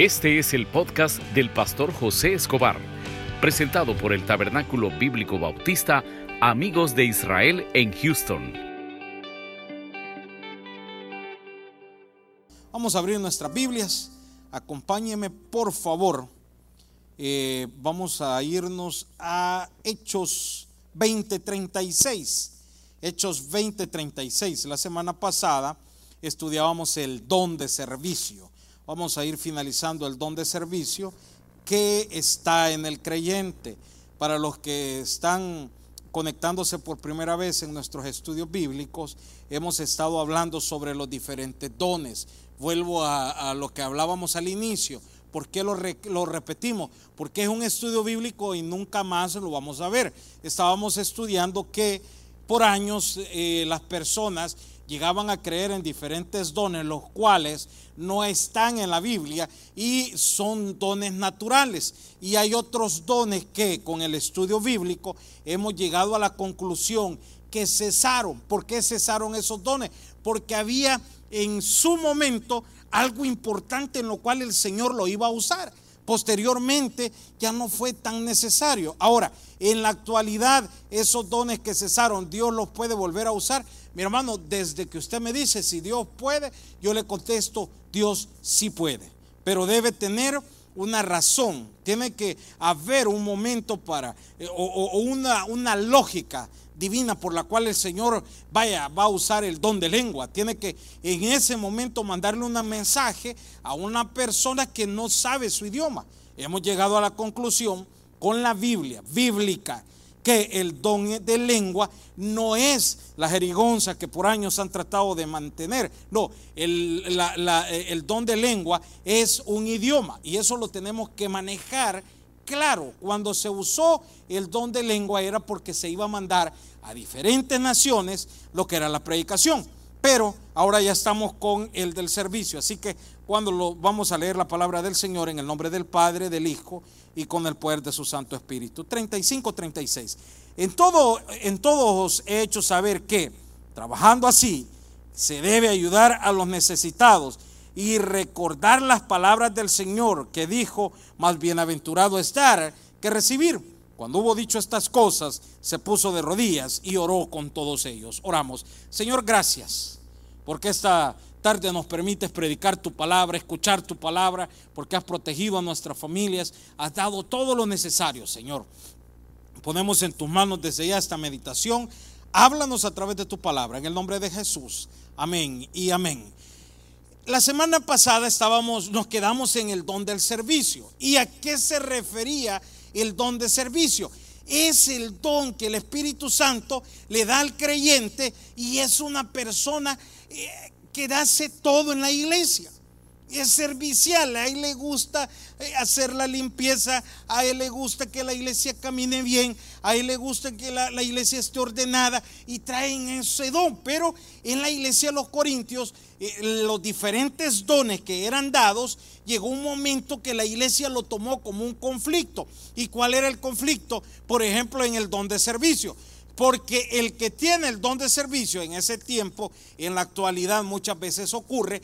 Este es el podcast del pastor José Escobar, presentado por el Tabernáculo Bíblico Bautista Amigos de Israel en Houston. Vamos a abrir nuestras Biblias. Acompáñeme, por favor. Eh, vamos a irnos a Hechos 20:36. Hechos 20:36. La semana pasada estudiábamos el don de servicio vamos a ir finalizando el don de servicio que está en el creyente. Para los que están conectándose por primera vez en nuestros estudios bíblicos, hemos estado hablando sobre los diferentes dones. Vuelvo a, lo que hablábamos al inicio. ¿Por qué lo, repetimos? Porque es un estudio bíblico y nunca más lo vamos a ver. Estábamos estudiando que por años eh, las personas llegaban a creer en diferentes dones, los cuales no están en la Biblia y son dones naturales. Y hay otros dones que con el estudio bíblico hemos llegado a la conclusión que cesaron. ¿Por qué cesaron esos dones? Porque había en su momento algo importante en lo cual el Señor lo iba a usar. Posteriormente ya no fue tan necesario. Ahora, en la actualidad, esos dones que cesaron, Dios los puede volver a usar. Mi hermano, desde que usted me dice si Dios puede, yo le contesto, Dios sí puede. Pero debe tener una razón, tiene que haber un momento para, eh, o, una, una lógica divina por la cual el Señor vaya, va a usar el don de lengua. Tiene que en ese momento mandarle un mensaje a una persona que no sabe su idioma. Hemos llegado a la conclusión con la Biblia, bíblica, que el don de lengua no es la jerigonza que por años han tratado de mantener. No, el, el, don de lengua es un idioma y eso lo tenemos que manejar claro. Cuando se usó el don de lengua era porque se iba a mandar a diferentes naciones lo que era la predicación. Pero ahora ya estamos con el del servicio. Así que cuando lo vamos a leer la palabra del Señor en el nombre del Padre, del Hijo y con el poder de su Santo Espíritu. 35, 36. En, todo, en todos he hecho saber que, trabajando así, se debe ayudar a los necesitados y recordar las palabras del Señor que dijo, más bienaventurado estar que recibir. Cuando hubo dicho estas cosas, se puso de rodillas y oró con todos ellos. Oramos. Señor, gracias, porque esta tarde nos permites predicar tu palabra, escuchar tu palabra, porque has protegido a nuestras familias, has dado todo lo necesario, Señor. Ponemos en tus manos desde ya esta meditación. Háblanos a través de tu palabra, en el nombre de Jesús. Amén y amén. La semana pasada estábamos, nos quedamos en el don del servicio. ¿Y a qué se refería el don de servicio? Es el don que el Espíritu Santo le da al creyente y es una persona eh, que hace todo en la iglesia. Es servicial, a él le gusta eh, hacer la limpieza, a él le gusta que la iglesia camine bien, a él le gusta que la, iglesia esté ordenada y traen ese don. Pero en la iglesia de los Corintios, eh, los diferentes dones que eran dados, llegó un momento que la iglesia lo tomó como un conflicto. ¿Y cuál era el conflicto? Por ejemplo, en el don de servicio. Porque el que tiene el don de servicio en ese tiempo, en la actualidad muchas veces ocurre,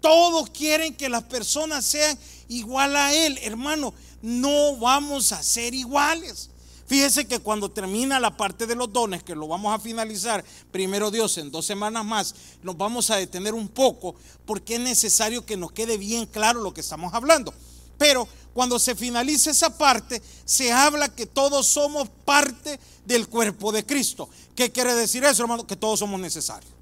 todos quieren que las personas sean igual a él. Hermano, no vamos a ser iguales. Fíjese que cuando termina la parte de los dones, que lo vamos a finalizar, primero Dios, en dos semanas más, nos vamos a detener un poco porque es necesario que nos quede bien claro lo que estamos hablando. Pero cuando se finalice esa parte, se habla que todos somos parte del cuerpo de Cristo. ¿Qué quiere decir eso, hermano? Que todos somos necesarios.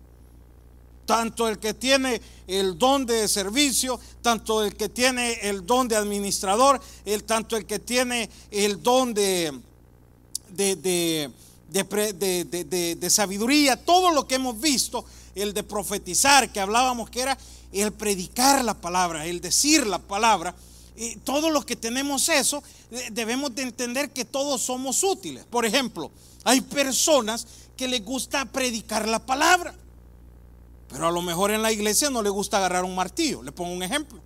Tanto el que tiene el don de servicio, tanto el que tiene el don de administrador, el, tanto el que tiene el don de, de, de, de sabiduría, todo lo que hemos visto, el de profetizar, que hablábamos que era el predicar la palabra, el decir la palabra y todos los que tenemos eso, debemos de entender que todos somos útiles. Por ejemplo, hay personas que les gusta predicar la palabra, pero a lo mejor en la iglesia no le gusta agarrar un martillo. Le pongo un ejemplo.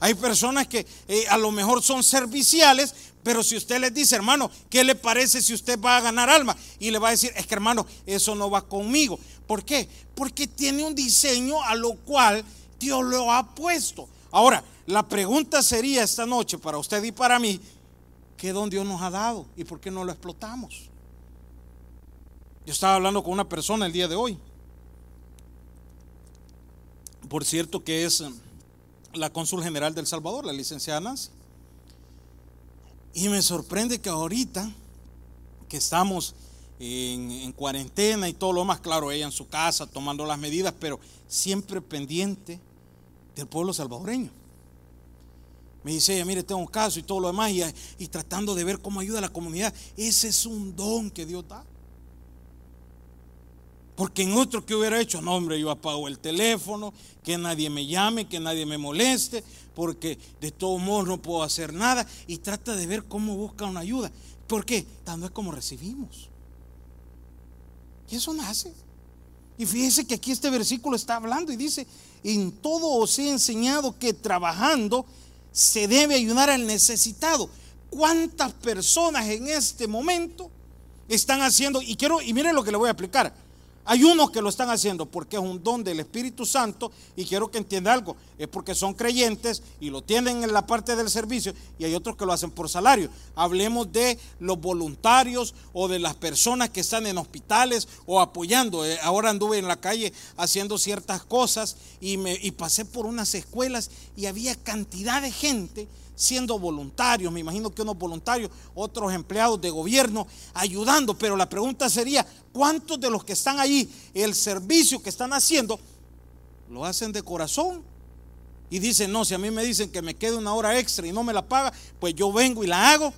Hay personas que eh, a lo mejor son serviciales, pero si usted les dice, hermano, ¿qué le parece si usted va a ganar alma? Y le va a decir, es que hermano, eso no va conmigo. ¿Por qué? Porque tiene un diseño a lo cual Dios lo ha puesto. Ahora, La pregunta sería esta noche para usted y para mí, ¿qué don Dios nos ha dado y por qué no lo explotamos? Yo estaba hablando con una persona el día de hoy. Por cierto que es la cónsul general del Salvador, la licenciada Nancy. Y me sorprende que ahorita que estamos en, cuarentena y todo lo más, claro, ella en su casa tomando las medidas, pero siempre pendiente del pueblo salvadoreño. Me dice ella, mire, tengo un caso y todo lo demás, y, y tratando de ver cómo ayuda a la comunidad. Ese es un don que Dios da. Porque en otro que hubiera hecho, no hombre, yo apago el teléfono, que nadie me llame, que nadie me moleste, porque de todos modos no puedo hacer nada. Y trata de ver cómo busca una ayuda. ¿Por qué? Dando es como recibimos. Y eso nace. Y fíjese que aquí este versículo está hablando y dice, en todo os he enseñado que trabajando se debe ayudar al necesitado. ¿Cuántas personas en este momento están haciendo? Y quiero, y miren lo que le voy a explicar. Hay unos que lo están haciendo porque es un don del Espíritu Santo y quiero que entienda algo, es porque son creyentes y lo tienen en la parte del servicio y hay otros que lo hacen por salario. Hablemos de los voluntarios o de las personas que están en hospitales o apoyando. Eh, ahora anduve en la calle haciendo ciertas cosas y, me, y pasé por unas escuelas y había cantidad de gente siendo voluntarios, me imagino que unos voluntarios, otros empleados de gobierno ayudando, pero la pregunta sería, ¿cuántos de los que están ahí, el servicio que están haciendo, lo hacen de corazón? Y dicen, no, si a mí me dicen que me quede una hora extra y no me la paga, pues yo vengo y la hago.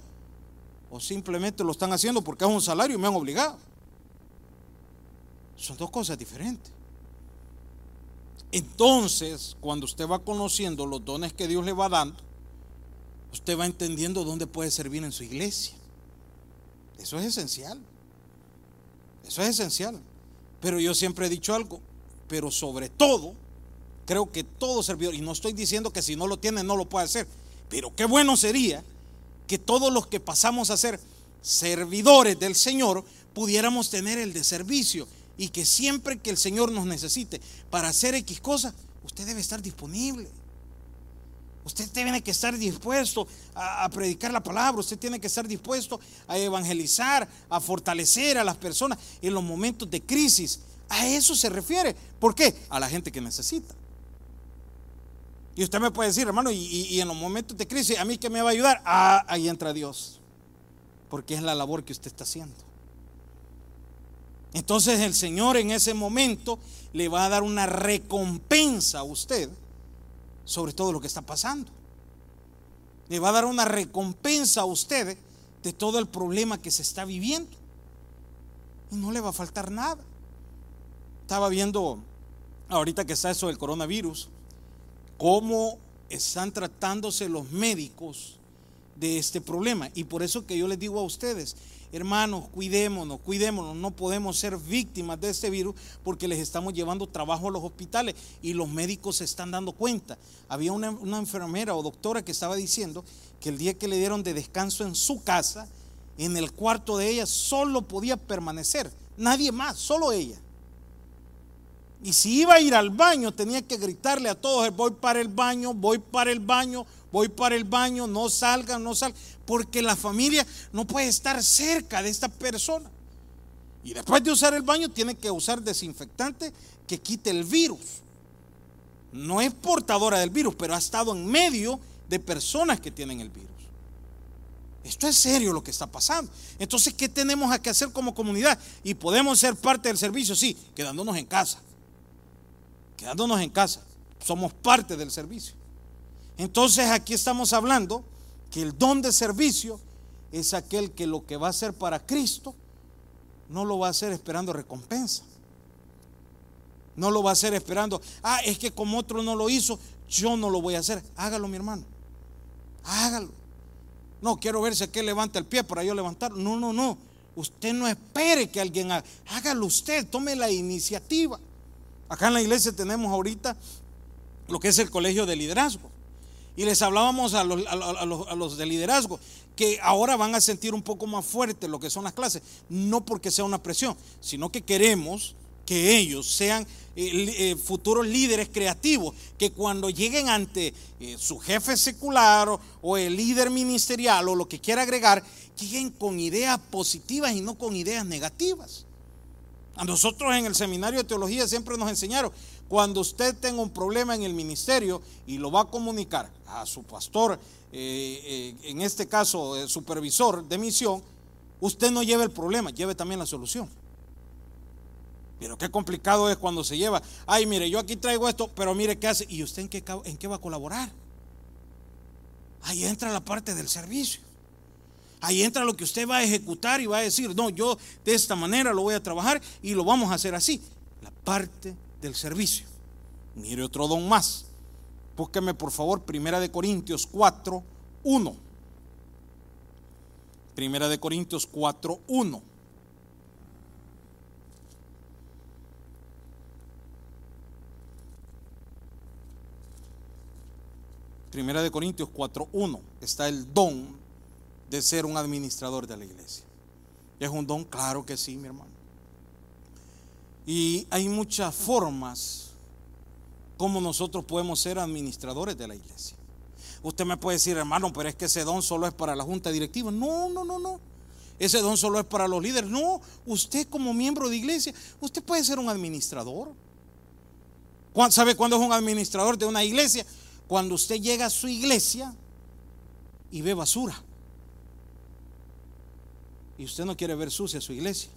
O simplemente lo están haciendo porque es un salario y me han obligado. Son dos cosas diferentes. Entonces, cuando usted va conociendo los dones que Dios le va dando, usted va entendiendo dónde puede servir en su iglesia. Eso es esencial. Eso es esencial. Pero yo siempre he dicho algo, pero sobre todo, creo que todo servidor, y no estoy diciendo que si no lo tiene no lo puede hacer, pero qué bueno sería que todos los que pasamos a ser servidores del Señor pudiéramos tener el de servicio y que siempre que el Señor nos necesite para hacer X cosas, usted debe estar disponible. Usted tiene que estar dispuesto a, predicar la palabra, usted tiene que estar dispuesto a evangelizar, a fortalecer a las personas en los momentos de crisis. A eso se refiere. ¿Por qué? A la gente que necesita. Y usted me puede decir, hermano, y, en los momentos de crisis, ¿a mí que me va a ayudar? Ah, ahí entra Dios. Porque es la labor que usted está haciendo. Entonces el Señor en ese momento le va a dar una recompensa a usted sobre todo lo que está pasando. Le va a dar una recompensa a usted de todo el problema que se está viviendo. Y no le va a faltar nada. Estaba viendo, ahorita que está eso del coronavirus, cómo están tratándose los médicos de este problema. Y por eso que yo les digo a ustedes, Hermanos, cuidémonos, cuidémonos. No podemos ser víctimas de este virus porque les estamos llevando trabajo a los hospitales y los médicos se están dando cuenta. Había una, enfermera o doctora que estaba diciendo que el día que le dieron de descanso en su casa, en el cuarto de ella, solo podía permanecer. Nadie más, solo ella. Y si iba a ir al baño, tenía que gritarle a todos, voy para el baño, voy para el baño, voy para el baño, no salgan, no salgan, porque la familia no puede estar cerca de esta persona. Y después de usar el baño tiene que usar desinfectante que quite el virus. No es portadora del virus, pero ha estado en medio de personas que tienen el virus. Esto es serio lo que está pasando. Entonces, ¿qué tenemos que hacer como comunidad? Y podemos ser parte del servicio, sí, quedándonos en casa. Quedándonos en casa. Somos parte del servicio. Entonces aquí estamos hablando que el don de servicio es aquel que lo que va a hacer para Cristo no lo va a hacer esperando recompensa. No lo va a hacer esperando, ah, es que como otro no lo hizo, yo no lo voy a hacer. Hágalo, mi hermano. Hágalo. No, quiero ver si aquel levanta el pie para yo levantar. No, no, no. Usted no espere que alguien haga. Hágalo usted, tome la iniciativa. Acá en la iglesia tenemos ahorita lo que es el colegio de liderazgo. Y les hablábamos a los, de liderazgo que ahora van a sentir un poco más fuerte lo que son las clases, no porque sea una presión, sino que queremos que ellos sean eh, eh, futuros líderes creativos, que cuando lleguen ante eh, su jefe secular o, el líder ministerial o lo que quiera agregar, lleguen con ideas positivas y no con ideas negativas. A nosotros en el seminario de teología siempre nos enseñaron, cuando usted tenga un problema en el ministerio y lo va a comunicar a su pastor, en este caso supervisor de misión, usted no lleve el problema, lleve también la solución. Pero qué complicado es cuando se lleva, ay, mire, yo aquí traigo esto, pero mire qué hace. ¿Y usted en qué, en qué va a colaborar? Ahí entra la parte del servicio. Ahí entra lo que usted va a ejecutar y va a decir, no, yo de esta manera lo voy a trabajar y lo vamos a hacer así. La parte del servicio. Mire otro don más. Búsqueme por favor Primera de Corintios 4, 1. Primera de Corintios 4, 1. Primera de Corintios 4.1 está el don de ser un administrador de la iglesia. ¿Es un don? Claro que sí, mi hermano. Y hay muchas formas como nosotros podemos ser administradores de la iglesia. Usted me puede decir, hermano, pero es que ese don solo es para la junta directiva. No, no, no, no. Ese don solo es para los líderes. No, usted como miembro de iglesia, usted puede ser un administrador. ¿Sabe cuándo es un administrador de una iglesia? cuando usted llega a su iglesia y ve basura. Y usted no quiere ver sucia su iglesia.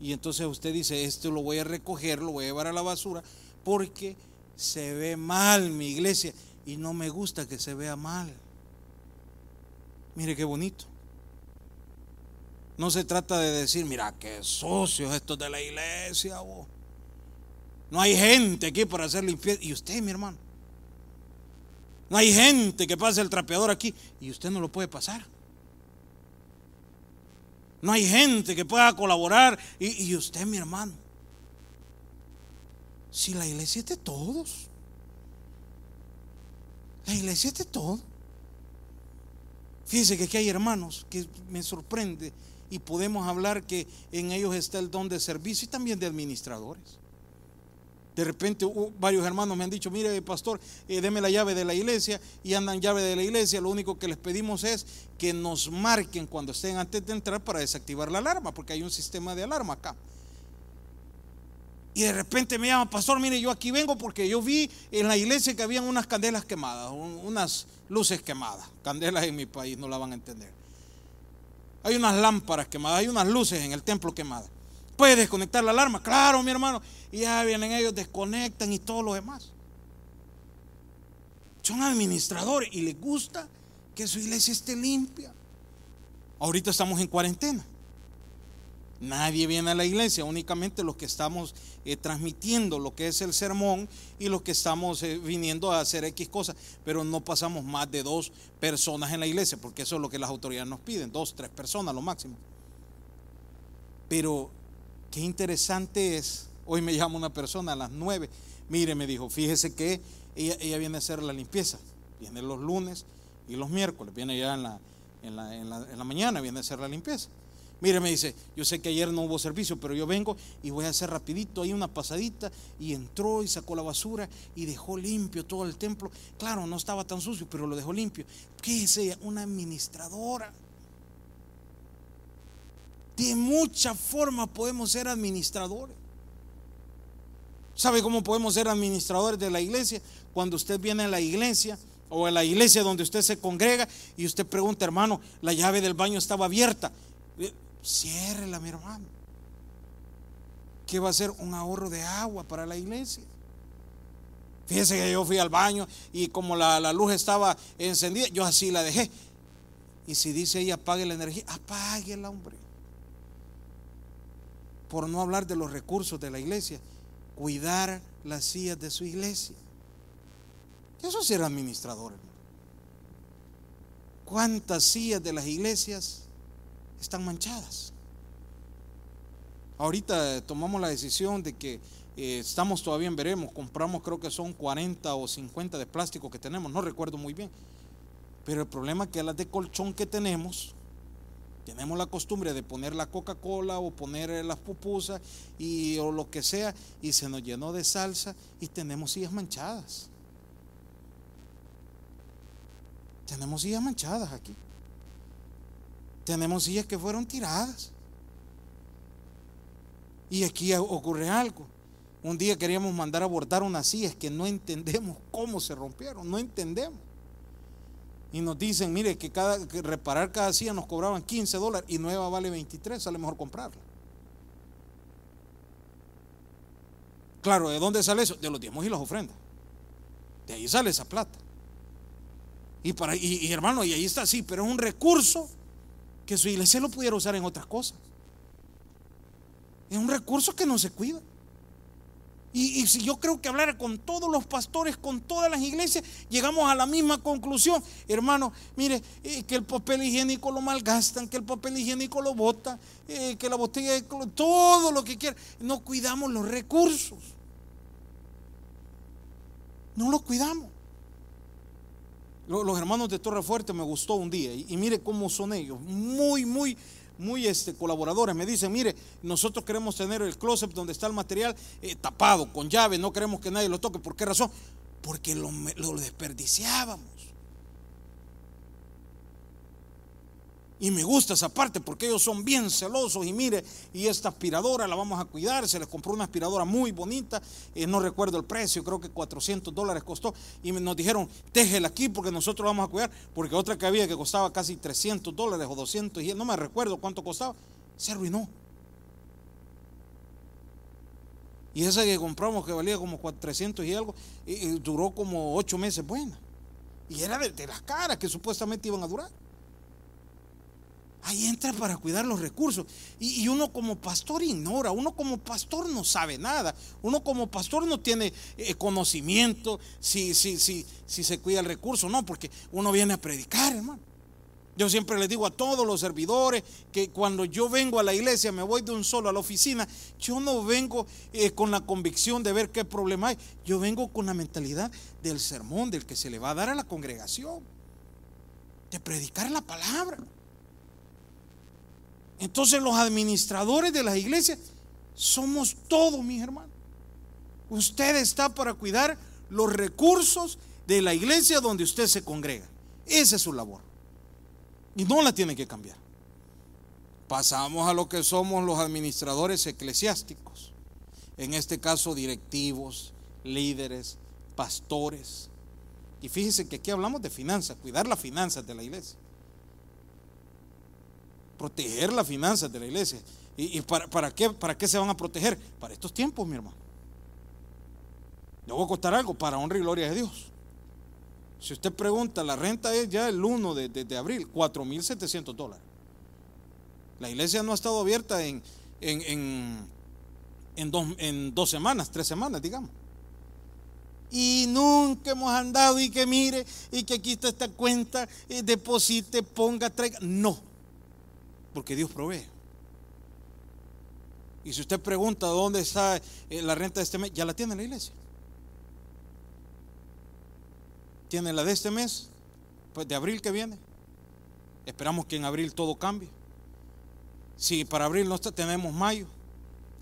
Y entonces usted dice, esto lo voy a recoger, lo voy a llevar a la basura, porque se ve mal mi iglesia y no me gusta que se vea mal. Mire qué bonito. No se trata de decir, mira, qué socios estos de la iglesia. No hay gente aquí para hacer limpieza. Y usted, mi hermano, no hay gente que pase el trapeador aquí y usted no lo puede pasar. No hay gente que pueda colaborar y, usted, mi hermano. Si la iglesia es de todos. La iglesia es de todos. Fíjese que aquí hay hermanos que me sorprende y podemos hablar que en ellos está el don de servicio y también de administradores. De repente varios hermanos me han dicho, mire pastor, eh, deme la llave de la iglesia y andan llave de la iglesia. Lo único que les pedimos es que nos marquen cuando estén antes de entrar para desactivar la alarma, porque hay un sistema de alarma acá. Y de repente me llama, pastor, mire, yo aquí vengo porque yo vi en la iglesia que habían unas candelas quemadas, unas luces quemadas. Candelas en mi país no la van a entender. Hay unas lámparas quemadas, hay unas luces en el templo quemadas. ¿Puede desconectar la alarma? Claro, mi hermano. Y ya vienen ellos, desconectan y todo lo demás. Son administradores y les gusta que su iglesia esté limpia. Ahorita estamos en cuarentena. Nadie viene a la iglesia, únicamente los que estamos eh, transmitiendo lo que es el sermón y los que estamos eh, viniendo a hacer X cosas, pero no pasamos más de dos personas en la iglesia, porque eso es lo que las autoridades nos piden, dos, tres personas lo máximo. Pero Qué interesante es. Hoy me llama una persona a las nueve. Mire, me dijo, fíjese que ella, viene a hacer la limpieza. Viene los lunes y los miércoles. Viene ya en la, en la, en la, mañana, viene a hacer la limpieza. Mire, me dice, yo sé que ayer no hubo servicio, pero yo vengo y voy a hacer rapidito ahí una pasadita. Y entró y sacó la basura y dejó limpio todo el templo. Claro, no estaba tan sucio, pero lo dejó limpio. ¿Qué es ella? Una administradora. De muchas formas podemos ser administradores. ¿Sabe cómo podemos ser administradores de la iglesia? Cuando usted viene a la iglesia o a la iglesia donde usted se congrega y usted pregunta, hermano, la llave del baño estaba abierta. Eh, ciérrela, mi hermano. ¿Qué va a ser? Un ahorro de agua para la iglesia. Fíjese que yo fui al baño y como la, la luz estaba encendida, yo así la dejé. Y si dice ahí apague la energía, apáguela, hombre por no hablar de los recursos de la iglesia, cuidar las sillas de su iglesia. Eso es ser administrador. ¿Cuántas sillas de las iglesias están manchadas? Ahorita tomamos la decisión de que eh, estamos todavía en veremos, compramos creo que son 40 o 50 de plástico que tenemos, no recuerdo muy bien. Pero el problema es que las de colchón que tenemos Tenemos la costumbre de poner la Coca-Cola o poner las pupusas y, o lo que sea y se nos llenó de salsa y tenemos sillas manchadas. Tenemos sillas manchadas aquí. Tenemos sillas que fueron tiradas. Y aquí ocurre algo. Un día queríamos mandar a bordar unas sillas que no entendemos cómo se rompieron, no entendemos. Y nos dicen, mire, que, cada, que reparar cada silla nos cobraban 15 dólares y nueva vale 23, sale mejor comprarla. Claro, ¿de dónde sale eso? De los diezmos y las ofrendas. De ahí sale esa plata. Y, para, y, hermano, y ahí está, sí, pero es un recurso que su iglesia lo pudiera usar en otras cosas. Es un recurso que no se cuida. Y, si yo creo que hablar con todos los pastores, con todas las iglesias, llegamos a la misma conclusión. Hermano, mire, eh, que el papel higiénico lo malgastan, que el papel higiénico lo bota, eh, que la botella de todo lo que quiera. No cuidamos los recursos. No los cuidamos. Los, hermanos de Torre Fuerte me gustó un día y mire cómo son ellos. Muy, muy muy este, colaboradores me dicen, mire, nosotros queremos tener el closet donde está el material eh, tapado, con llave, no queremos que nadie lo toque. ¿Por qué razón? Porque lo, lo desperdiciábamos. Y me gusta esa parte porque ellos son bien celosos y mire, y esta aspiradora la vamos a cuidar, se les compró una aspiradora muy bonita, eh, no recuerdo el precio, creo que 400 dólares costó, y nos dijeron, déjela aquí porque nosotros la vamos a cuidar, porque otra que había que costaba casi 300 dólares o 200, y no me recuerdo cuánto costaba, se arruinó. Y esa que compramos que valía como 400 y algo, y, duró como 8 meses buena. Y era de las caras que supuestamente iban a durar. Ahí entra para cuidar los recursos. Y, uno como pastor ignora, uno como pastor no sabe nada, uno como pastor no tiene eh, conocimiento si, si, si, si se cuida el recurso, no, porque uno viene a predicar, hermano. Yo siempre les digo a todos los servidores que cuando yo vengo a la iglesia, me voy de un solo a la oficina, yo no vengo eh, con la convicción de ver qué problema hay, yo vengo con la mentalidad del sermón, del que se le va a dar a la congregación, de predicar la palabra. Entonces los administradores de las iglesias somos todos, mis hermanos. Usted está para cuidar los recursos de la iglesia donde usted se congrega. Esa es su labor. Y no la tiene que cambiar. Pasamos a lo que somos los administradores eclesiásticos. En este caso, directivos, líderes, pastores. Y fíjese que aquí hablamos de finanzas, cuidar las finanzas de la iglesia proteger las finanzas de la iglesia. ¿Y, para, qué, para qué se van a proteger? Para estos tiempos, mi hermano. Le voy a costar algo para honra y gloria de Dios. Si usted pregunta, la renta es ya el 1 de, de, de abril, 4.700 dólares. La iglesia no ha estado abierta en, en, en, dos, en dos semanas, tres semanas, digamos. Y nunca hemos andado y que mire y que aquí está esta cuenta, deposite, ponga, traiga. No. Porque Dios provee. Y si usted pregunta dónde está eh, la renta de este mes, ya la tiene la iglesia. Tiene la de este mes, pues de abril que viene. Esperamos que en abril todo cambie. Si para abril no está, tenemos mayo,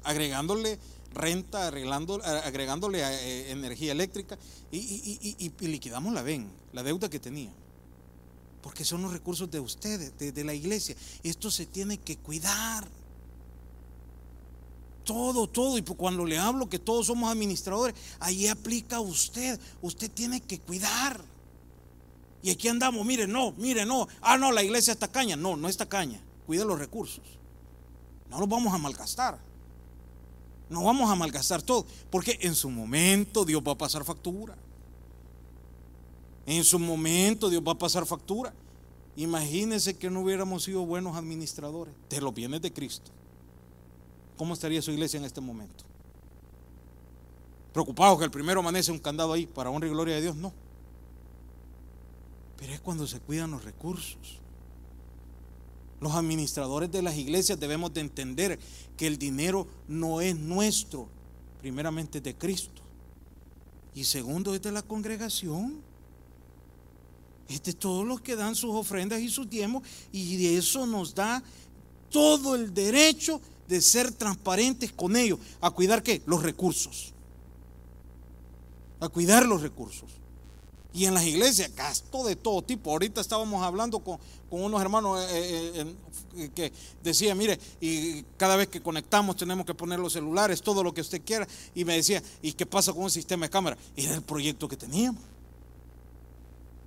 agregándole renta, arreglando, agregándole eh, energía eléctrica y, liquidamos la VEN, la deuda que tenía porque son los recursos de ustedes, de, la iglesia. Esto se tiene que cuidar. Todo, todo. Y cuando le hablo que todos somos administradores, ahí aplica usted. Usted tiene que cuidar. Y aquí andamos, mire, no, mire, no. Ah, no, la iglesia está caña. No, no está caña. Cuida los recursos. No los vamos a malgastar. No vamos a malgastar todo. Porque en su momento Dios va a pasar factura. En su momento Dios va a pasar factura. Imagínense que no hubiéramos sido buenos administradores de los bienes de Cristo. ¿Cómo estaría su iglesia en este momento? Preocupados que el primero amanece un candado ahí para honra y gloria de Dios, no. Pero es cuando se cuidan los recursos. Los administradores de las iglesias debemos de entender que el dinero no es nuestro, primeramente es de Cristo. Y segundo es de la congregación. Es de todos los que dan sus ofrendas y sus diezmos y de eso nos da todo el derecho de ser transparentes con ellos. ¿A cuidar qué? Los recursos. A cuidar los recursos. Y en las iglesias, gasto de todo tipo. Ahorita estábamos hablando con, unos hermanos eh, eh, eh, que decían, mire, y cada vez que conectamos tenemos que poner los celulares, todo lo que usted quiera. Y me decía, ¿y qué pasa con un sistema de cámara? Era el proyecto que teníamos.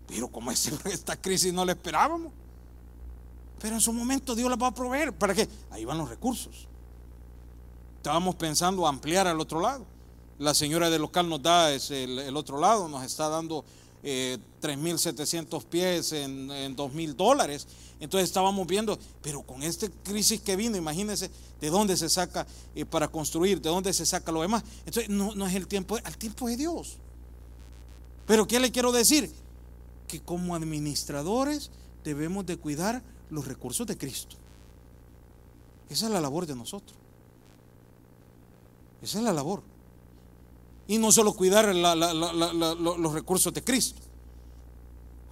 Pero como esta crisis no la esperábamos. Pero en su momento Dios la va a proveer. ¿Para qué? Ahí van los recursos. Estábamos pensando ampliar al otro lado. La señora del local nos da el, otro lado, nos está dando eh, 3.700 pies en, en 2.000 dólares. Entonces estábamos viendo, pero con esta crisis que vino, imagínense de dónde se saca eh, para construir, de dónde se saca lo demás. Entonces no, no es el tiempo, al tiempo de Dios. Pero ¿qué le quiero decir? Que como administradores debemos de cuidar los recursos de Cristo. Esa es la labor de nosotros. Esa es la labor. Y no solo cuidar los recursos de Cristo.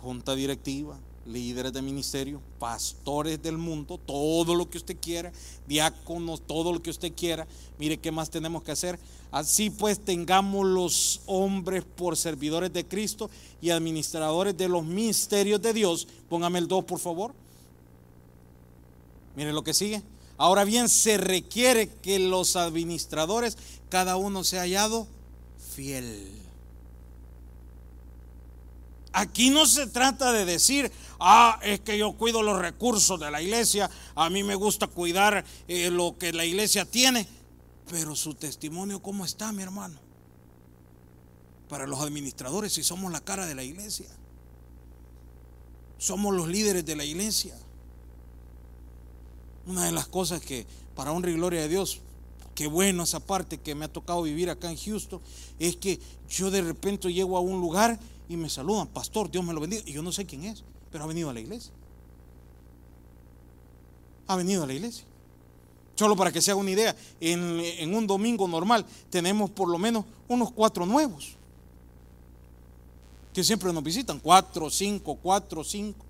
Junta directiva, líderes de ministerio, pastores del mundo, todo lo que usted quiera, diáconos, todo lo que usted quiera. Mire qué más tenemos que hacer. Así pues tengamos los hombres por servidores de Cristo y administradores de los misterios de Dios. Póngame el 2, por favor. Mire lo que sigue. Ahora bien, se requiere que los administradores, cada uno sea hallado fiel. Aquí no se trata de decir, ah, es que yo cuido los recursos de la iglesia, a mí me gusta cuidar eh, lo que la iglesia tiene, pero su testimonio, ¿cómo está, mi hermano? Para los administradores, si somos la cara de la iglesia, somos los líderes de la iglesia. Una de las cosas que, para honra y gloria de Dios, qué bueno esa parte que me ha tocado vivir acá en Houston, es que yo de repente llego a un lugar y me saludan, pastor, Dios me lo bendiga, y yo no sé quién es, pero ha venido a la iglesia. Ha venido a la iglesia. Solo para que se haga una idea, en, en un domingo normal tenemos por lo menos unos cuatro nuevos que siempre nos visitan, cuatro, cinco, cuatro, cinco.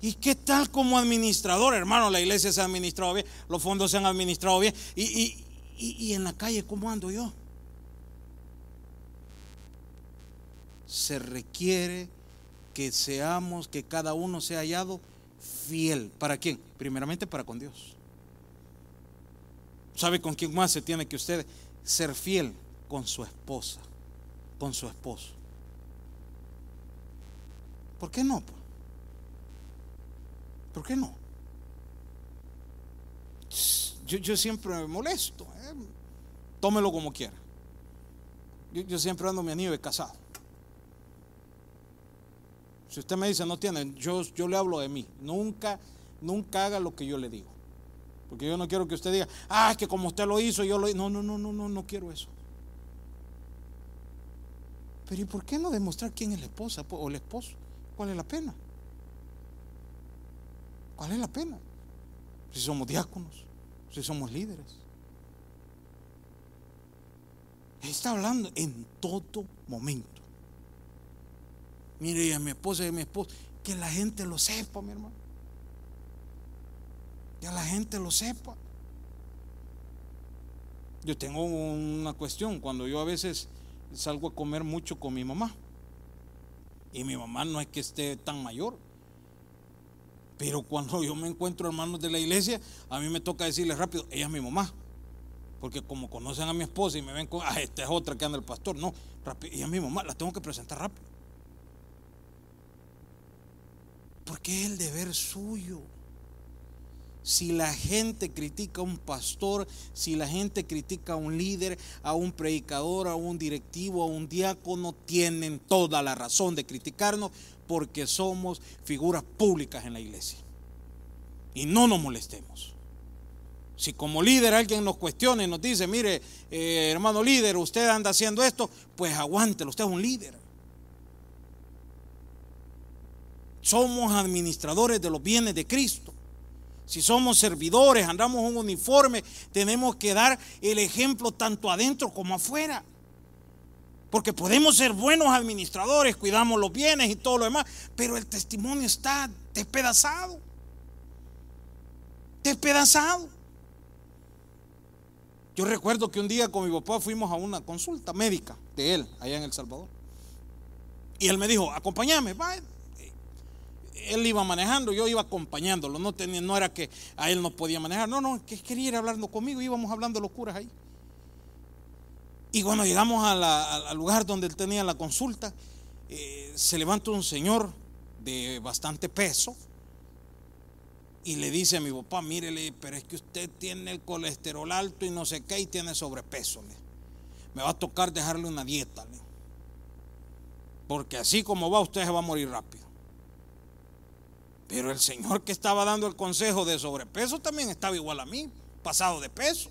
¿Y qué tal como administrador, hermano? La iglesia se ha administrado bien, los fondos se han administrado bien. Y, en la calle, ¿cómo ando yo? Se requiere que seamos, que cada uno sea hallado fiel. ¿Para quién? Primeramente para con Dios. ¿Sabe con quién más se tiene que usted ser fiel? Con su esposa, con su esposo. ¿Por qué no? ¿Por qué no? Yo, siempre me molesto. ¿eh? Tómelo como quiera. Yo, siempre ando mi anillo de casado. Si usted me dice no tiene, yo, yo le hablo de mí. Nunca, nunca haga lo que yo le digo. Porque yo no quiero que usted diga, ah, es que como usted lo hizo, yo lo hice. No, no, no, no, no, no quiero eso. Pero ¿y por qué no demostrar quién es la esposa o el esposo? ¿Cuál es la pena? ¿Cuál es la pena? Si somos diáconos, si somos líderes. está hablando en todo momento. Mire, y a mi esposa y a mi esposo, que la gente lo sepa, mi hermano. Que la gente lo sepa. Yo tengo una cuestión, cuando yo a veces salgo a comer mucho con mi mamá, y mi mamá no es que esté tan mayor, pero cuando yo me encuentro hermanos de la iglesia, a mí me toca decirles rápido, ella es mi mamá. Porque como conocen a mi esposa y me ven con, ah, esta es otra que anda el pastor. No, rápido, ella es mi mamá, la tengo que presentar rápido. Porque es el deber suyo. Si la gente critica a un pastor, si la gente critica a un líder, a un predicador, a un directivo, a un diácono, tienen toda la razón de criticarnos porque somos figuras públicas en la iglesia. Y no nos molestemos. Si como líder alguien nos cuestiona y nos dice, mire, eh, hermano líder, usted anda haciendo esto, pues aguántelo, usted es un líder. Somos administradores de los bienes de Cristo. Si somos servidores, andamos un uniforme, tenemos que dar el ejemplo tanto adentro como afuera. Porque podemos ser buenos administradores, cuidamos los bienes y todo lo demás, pero el testimonio está despedazado. Despedazado. Yo recuerdo que un día con mi papá fuimos a una consulta médica de él, allá en El Salvador. Y él me dijo, acompáñame, va. Él iba manejando, yo iba acompañándolo. No, era que a él no podía manejar. No, no, que quería ir hablando conmigo. Íbamos hablando locuras ahí. Y cuando llegamos al lugar donde él tenía la consulta, eh, se levanta un señor de bastante peso y le dice a mi papá, mírele, pero es que usted tiene el colesterol alto y no sé qué y tiene sobrepeso. Me va a tocar dejarle una dieta. Porque así como va, usted se va a morir rápido. Pero el señor que estaba dando el consejo de sobrepeso también estaba igual a mí, pasado de peso.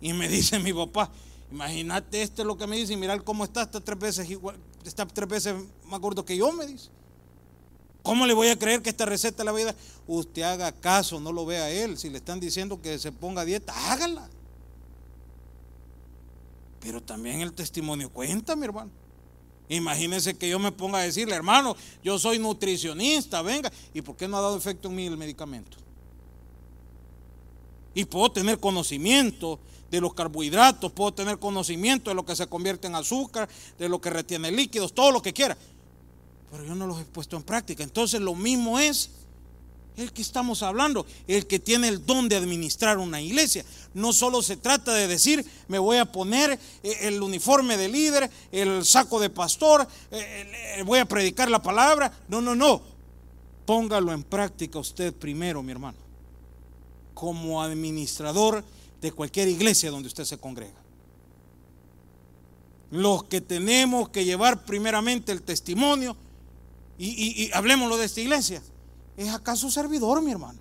Y me dice mi papá, imagínate este es lo que me dice, mirar cómo está, está tres veces igual, está tres veces más gordo que yo, me dice. ¿Cómo le voy a creer que esta receta la voy a dar? Usted haga caso, no lo vea él. Si le están diciendo que se ponga dieta, hágala. Pero también el testimonio cuenta, mi hermano. Imagínense que yo me ponga a decirle, hermano, yo soy nutricionista, venga. ¿Y por qué no ha dado efecto en mí el medicamento? Y puedo tener conocimiento de los carbohidratos, puedo tener conocimiento de lo que se convierte en azúcar, de lo que retiene líquidos, todo lo que quiera. Pero yo no los he puesto en práctica. Entonces lo mismo es el que estamos hablando, el que tiene el don de administrar una iglesia. No solo se trata de decir, me voy a poner eh, el uniforme de líder, el saco de pastor, eh, voy a predicar la palabra. No, no, no. Póngalo en práctica usted primero, mi hermano, como administrador de cualquier iglesia donde usted se congrega. Los que tenemos que llevar primeramente el testimonio, y, y, de esta iglesia, ¿Es acaso servidor, mi hermano?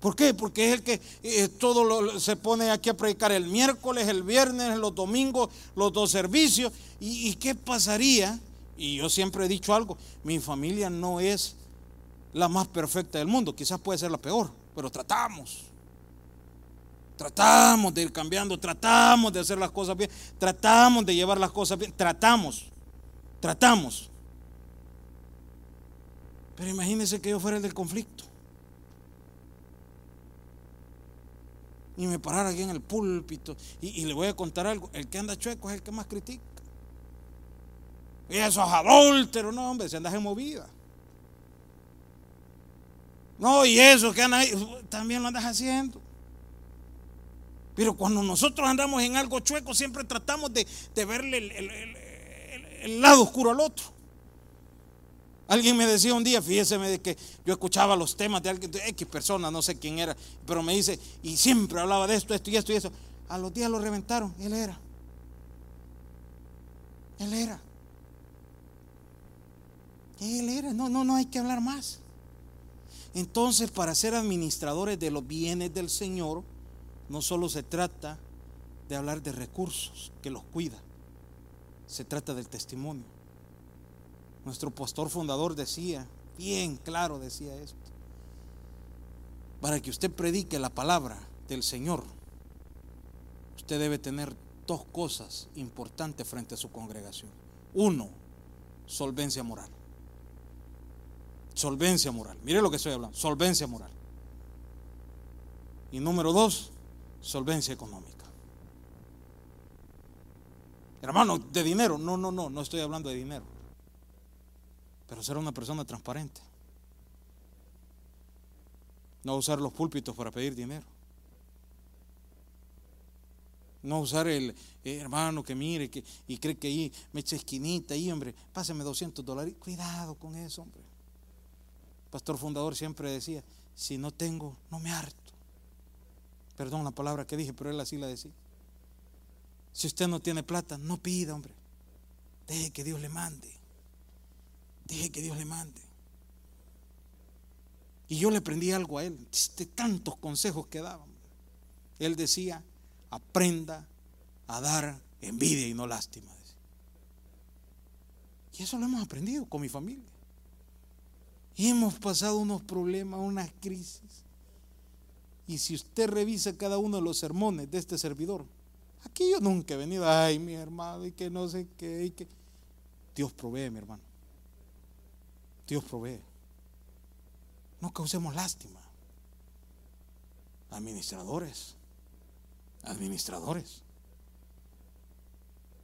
¿Por qué? Porque es el que eh, todo se pone aquí a predicar el miércoles, el viernes, los domingos, los dos servicios. ¿Y, ¿Y qué pasaría? Y yo siempre he dicho algo, mi familia no es la más perfecta del mundo, quizás puede ser la peor, pero tratamos. Tratamos de ir cambiando, tratamos de hacer las cosas bien, tratamos de llevar las cosas bien, tratamos, tratamos. Pero imagínense que yo fuera el del conflicto. Y me parara aquí en el púlpito. Y, le voy a contar algo. El que anda chueco es el que más critica. Y eso es adúltero. No, hombre, se anda en movida. No, y eso que anda ahí, también lo andas haciendo. Pero cuando nosotros andamos en algo chueco, siempre tratamos de, verle el lado oscuro al otro. Alguien me decía un día, fíjese de que yo escuchaba los temas de alguien, de X persona, no sé quién era, pero me dice, y siempre hablaba de esto, esto y esto y eso. A los días lo reventaron, él era. Él era. Él era, no, no, no hay que hablar más. Entonces, para ser administradores de los bienes del Señor, no solo se trata de hablar de recursos que los cuida, se trata del testimonio. Nuestro pastor fundador decía, bien claro decía esto, para que usted predique la palabra del Señor, usted debe tener dos cosas importantes frente a su congregación. Uno, solvencia moral. Solvencia moral. Mire lo que estoy hablando. Solvencia moral. Y número dos, solvencia económica. Hermano, de dinero. No, no, no, no estoy hablando de dinero pero ser una persona transparente. No usar los púlpitos para pedir dinero. No usar el eh, hermano que mire que, y cree que ahí me echa esquinita ahí, hombre, páseme 200 dólares. Cuidado con eso, hombre. pastor fundador siempre decía, si no tengo, no me harto. Perdón la palabra que dije, pero él así la decía. Si usted no tiene plata, no pida, hombre. Deje que Dios le mande. Deje que Dios le mande. Y yo le aprendí algo a él, de tantos consejos que daba. Él decía, aprenda a dar envidia y no lástima. Y eso lo hemos aprendido con mi familia. Y hemos pasado unos problemas, unas crisis. Y si usted revisa cada uno de los sermones de este servidor, Aquí yo nunca he venido, ay, mi hermano, y que no sé qué, y que... Dios provee, mi hermano. Dios provee. No causemos lástima. Administradores. Administradores.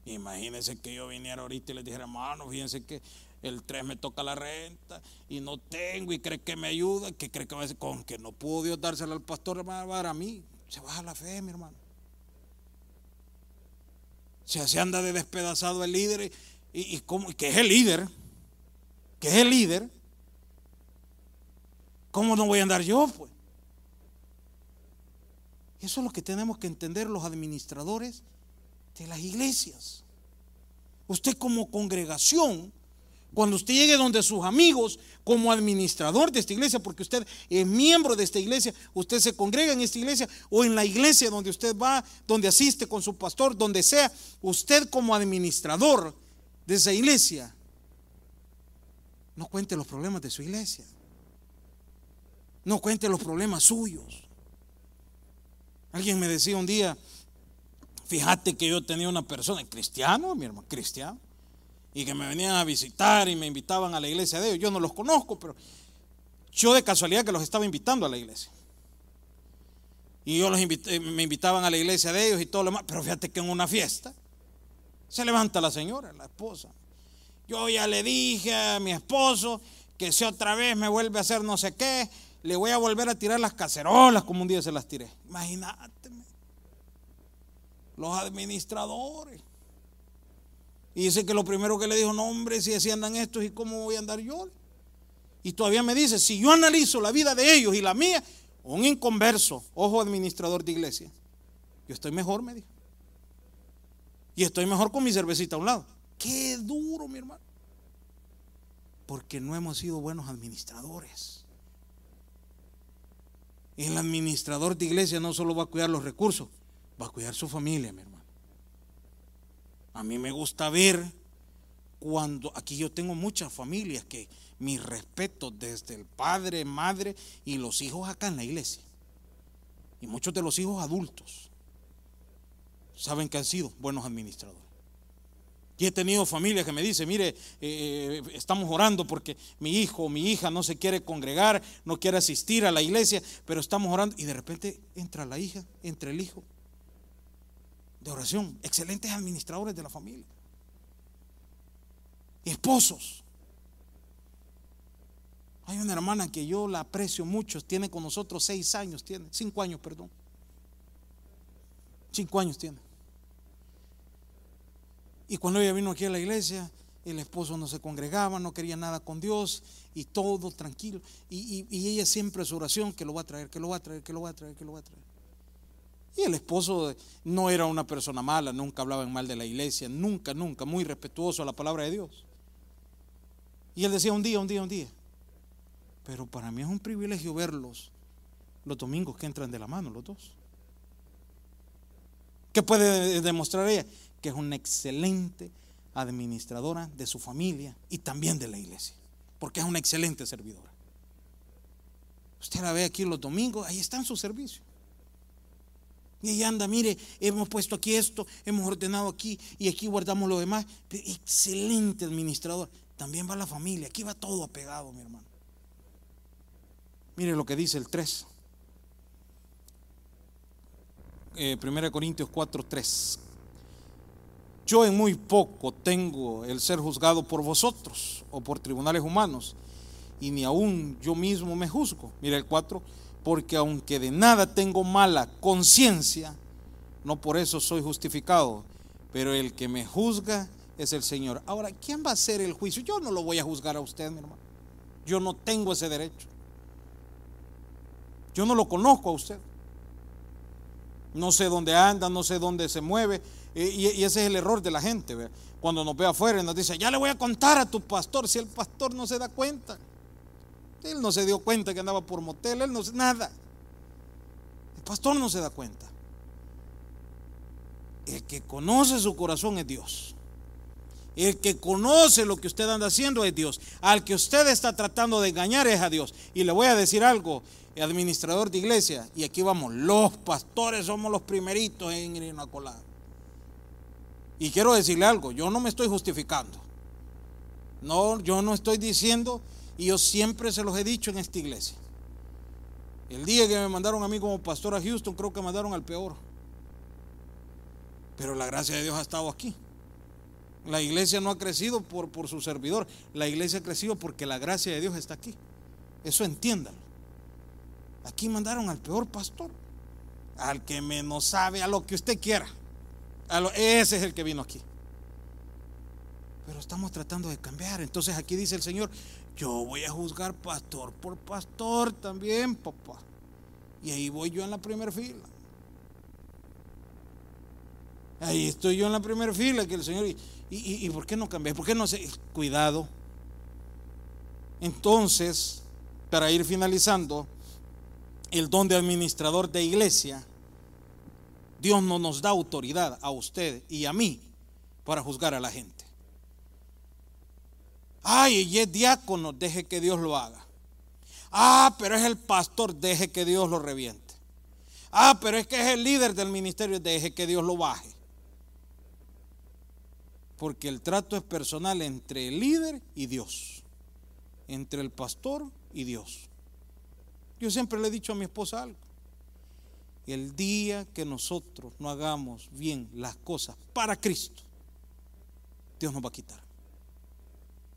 Imagínense que yo viniera ahorita y les dijera, hermano, fíjense que el 3 me toca la renta y no tengo y cree que me ayuda, que cree que va a decir, con que no pudo Dios dársela al pastor, hermano, va a mí. Se baja la fe, mi hermano. Se, anda de despedazado el líder y, y, que es el líder, que es el líder. ¿Cómo no voy a andar yo, pues? Eso es lo que tenemos que entender los administradores de las iglesias. Usted como congregación, cuando usted llegue donde sus amigos, como administrador de esta iglesia, porque usted es miembro de esta iglesia, usted se congrega en esta iglesia o en la iglesia donde usted va, donde asiste con su pastor, donde sea, usted como administrador de esa iglesia, no cuente los problemas de su iglesia. No cuente los problemas suyos. Alguien me decía un día, fíjate que yo tenía una persona, cristiano, mi hermano, cristiano, y que me venían a visitar y me invitaban a la iglesia de ellos. Yo no los conozco, pero yo de casualidad que los estaba invitando a la iglesia. Y yo los invité, me invitaban a la iglesia de ellos y todo lo demás. Pero fíjate que en una fiesta se levanta la señora, la esposa. Yo ya le dije a mi esposo que si otra vez me vuelve a hacer no sé qué, le voy a volver a tirar las cacerolas como un día se las tiré. Imagínate. Los administradores. Y dice que lo primero que le dijo, no hombre, si así andan estos y cómo voy a andar yo. Y todavía me dice, si yo analizo la vida de ellos y la mía, un inconverso, ojo administrador de iglesia, yo estoy mejor, me dijo. Y estoy mejor con mi cervecita a un lado. Qué duro, mi hermano. Porque no hemos sido buenos administradores. El administrador de iglesia no solo va a cuidar los recursos, va a cuidar su familia, mi hermano. A mí me gusta ver cuando aquí yo tengo muchas familias que mi respeto desde el padre, madre y los hijos acá en la iglesia. Y muchos de los hijos adultos saben que han sido buenos administradores. Y he tenido familias que me dicen, mire, eh, estamos orando porque mi hijo o mi hija no se quiere congregar, no quiere asistir a la iglesia, pero estamos orando. Y de repente entra la hija, entra el hijo de oración. Excelentes administradores de la familia. Esposos. Hay una hermana que yo la aprecio mucho, tiene con nosotros seis años, tiene, cinco años, perdón. Cinco años tiene. Y cuando ella vino aquí a la iglesia, el esposo no se congregaba, no quería nada con Dios y todo tranquilo. Y, ella siempre su oración, que lo va a traer, que lo va a traer, que lo va a traer, que lo va a traer. Y el esposo no era una persona mala, nunca hablaba en mal de la iglesia, nunca, nunca, muy respetuoso a la palabra de Dios. Y él decía un día, un día, un día. Pero para mí es un privilegio verlos los domingos que entran de la mano los dos. ¿Qué puede demostrar ella? Que es una excelente administradora de su familia y también de la iglesia, porque es una excelente servidora. Usted la ve aquí los domingos, ahí está en su servicio. Y ella anda, mire, hemos puesto aquí esto, hemos ordenado aquí y aquí guardamos lo demás. Excelente administrador. También va la familia, aquí va todo apegado, mi hermano. Mire lo que dice el 3. 1 eh, Corintios 4, 3. Yo en muy poco tengo el ser juzgado por vosotros o por tribunales humanos, y ni aún yo mismo me juzgo. Mira el 4, porque aunque de nada tengo mala conciencia, no por eso soy justificado, pero el que me juzga es el Señor. Ahora, ¿quién va a hacer el juicio? Yo no lo voy a juzgar a usted, mi hermano. Yo no tengo ese derecho. Yo no lo conozco a usted. No sé dónde anda, no sé dónde se mueve, y, ese es el error de la gente. Cuando nos ve afuera y nos dice, ya le voy a contar a tu pastor, si el pastor no se da cuenta. Él no se dio cuenta que andaba por motel, él no nada. El pastor no se da cuenta. El que conoce su corazón es Dios. El que conoce lo que usted anda haciendo es Dios. Al que usted está tratando de engañar es a Dios. Y le voy a decir algo, administrador de iglesia, y aquí vamos, los pastores somos los primeritos en ir a colar. Y quiero decirle algo, yo no me estoy justificando. No, yo no estoy diciendo, y yo siempre se los he dicho en esta iglesia. El día que me mandaron a mí como pastor a Houston, creo que mandaron al peor. Pero la gracia de Dios ha estado aquí. La iglesia no ha crecido por, por su servidor. La iglesia ha crecido porque la gracia de Dios está aquí. Eso entiéndalo. Aquí mandaron al peor pastor. Al que menos sabe, a lo que usted quiera. Ese es el que vino aquí. Pero estamos tratando de cambiar. Entonces aquí dice el Señor, yo voy a juzgar pastor por pastor también, papá. Y ahí voy yo en la primera fila. Ahí estoy yo en la primera fila que el Señor. ¿Y, y, por qué no cambié? ¿Por qué no sé? Cuidado. Entonces, para ir finalizando, el don de administrador de iglesia, Dios no nos da autoridad a usted y a mí para juzgar a la gente. Ay, y es diácono, deje que Dios lo haga. Ah, pero es el pastor, deje que Dios lo reviente. Ah, pero es que es el líder del ministerio, deje que Dios lo baje. Porque el trato es personal entre el líder y Dios. Entre el pastor y Dios. Yo siempre le he dicho a mi esposa algo. El día que nosotros no hagamos bien las cosas para Cristo, Dios nos va a quitar.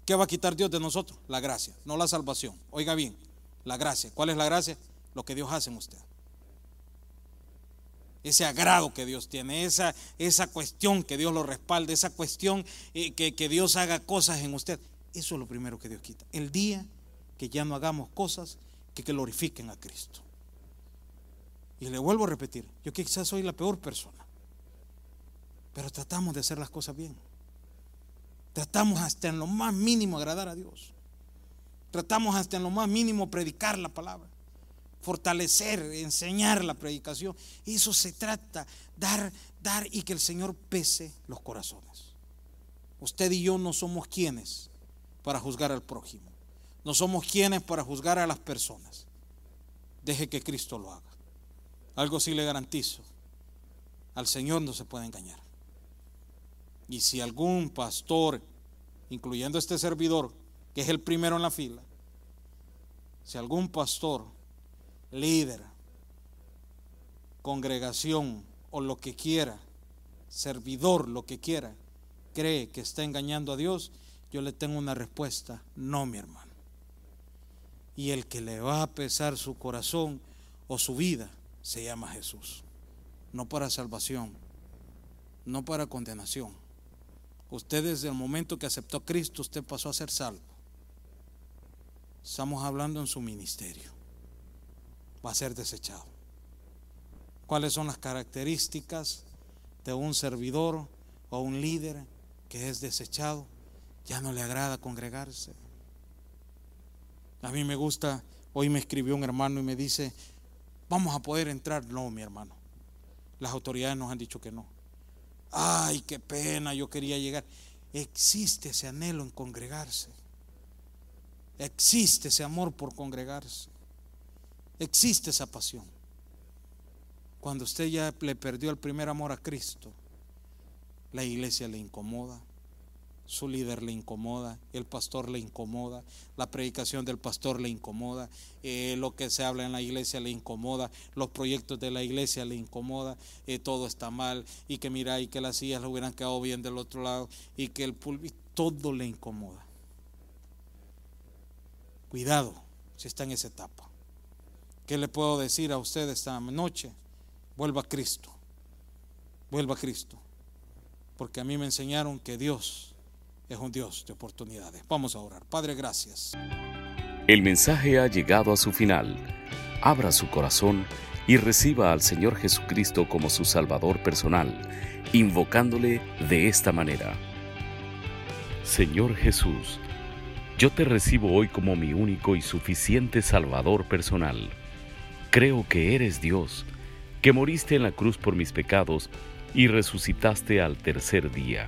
¿Qué va a quitar Dios de nosotros? La gracia, no la salvación. Oiga bien, la gracia. ¿Cuál es la gracia? Lo que Dios hace en usted. Ese agrado que Dios tiene, esa, esa cuestión que Dios lo respalde, esa cuestión eh, que, que Dios haga cosas en usted. Eso es lo primero que Dios quita. El día que ya no hagamos cosas que glorifiquen a Cristo. Y le vuelvo a repetir, yo quizás soy la peor persona, pero tratamos de hacer las cosas bien. Tratamos hasta en lo más mínimo agradar a Dios. Tratamos hasta en lo más mínimo predicar la palabra, fortalecer, enseñar la predicación. Eso se trata, dar, dar y que el Señor pese los corazones. Usted y yo no somos quienes para juzgar al prójimo. No somos quienes para juzgar a las personas. Deje que Cristo lo haga. Algo sí le garantizo. Al Señor no se puede engañar. Y si algún pastor, incluyendo este servidor, que es el primero en la fila, si algún pastor, líder, congregación o lo que quiera, servidor, lo que quiera, cree que está engañando a Dios, yo le tengo una respuesta, no mi hermano. Y el que le va a pesar su corazón o su vida se llama Jesús. No para salvación, no para condenación Usted desde el momento que aceptó a Cristo, usted pasó a ser salvo. Estamos hablando en su ministerio. Va a ser desechado. ¿Cuáles son las características de un servidor o un líder que es desechado? Ya no le agrada congregarse. A mí me gusta, hoy me escribió un hermano y me dice, vamos a poder entrar. No, mi hermano. Las autoridades nos han dicho que no ay, qué pena, yo quería llegar. Existe ese anhelo en congregarse. Existe ese amor por congregarse. Existe esa pasión. Cuando usted ya le perdió el primer amor a Cristo, la iglesia le incomoda, su líder le incomoda, el pastor le incomoda, la predicación del pastor le incomoda, eh, lo que se habla en la iglesia le incomoda, los proyectos de la iglesia le incomoda, eh, todo está mal y que mira y que las sillas le hubieran quedado bien del otro lado y que el púlpito, todo le incomoda. Cuidado si está en esa etapa. ¿Qué le puedo decir a usted esta noche? Vuelva a Cristo, vuelva a Cristo, porque a mí me enseñaron que Dios es un Dios de oportunidades. Vamos a orar. Padre, gracias. El mensaje ha llegado a su final. Abra su corazón y reciba al Señor Jesucristo como su Salvador personal, invocándole de esta manera. Señor Jesús, yo te recibo hoy como mi único y suficiente Salvador personal. Creo que eres Dios, que moriste en la cruz por mis pecados y resucitaste al tercer día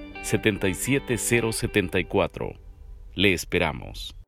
77074. Le esperamos.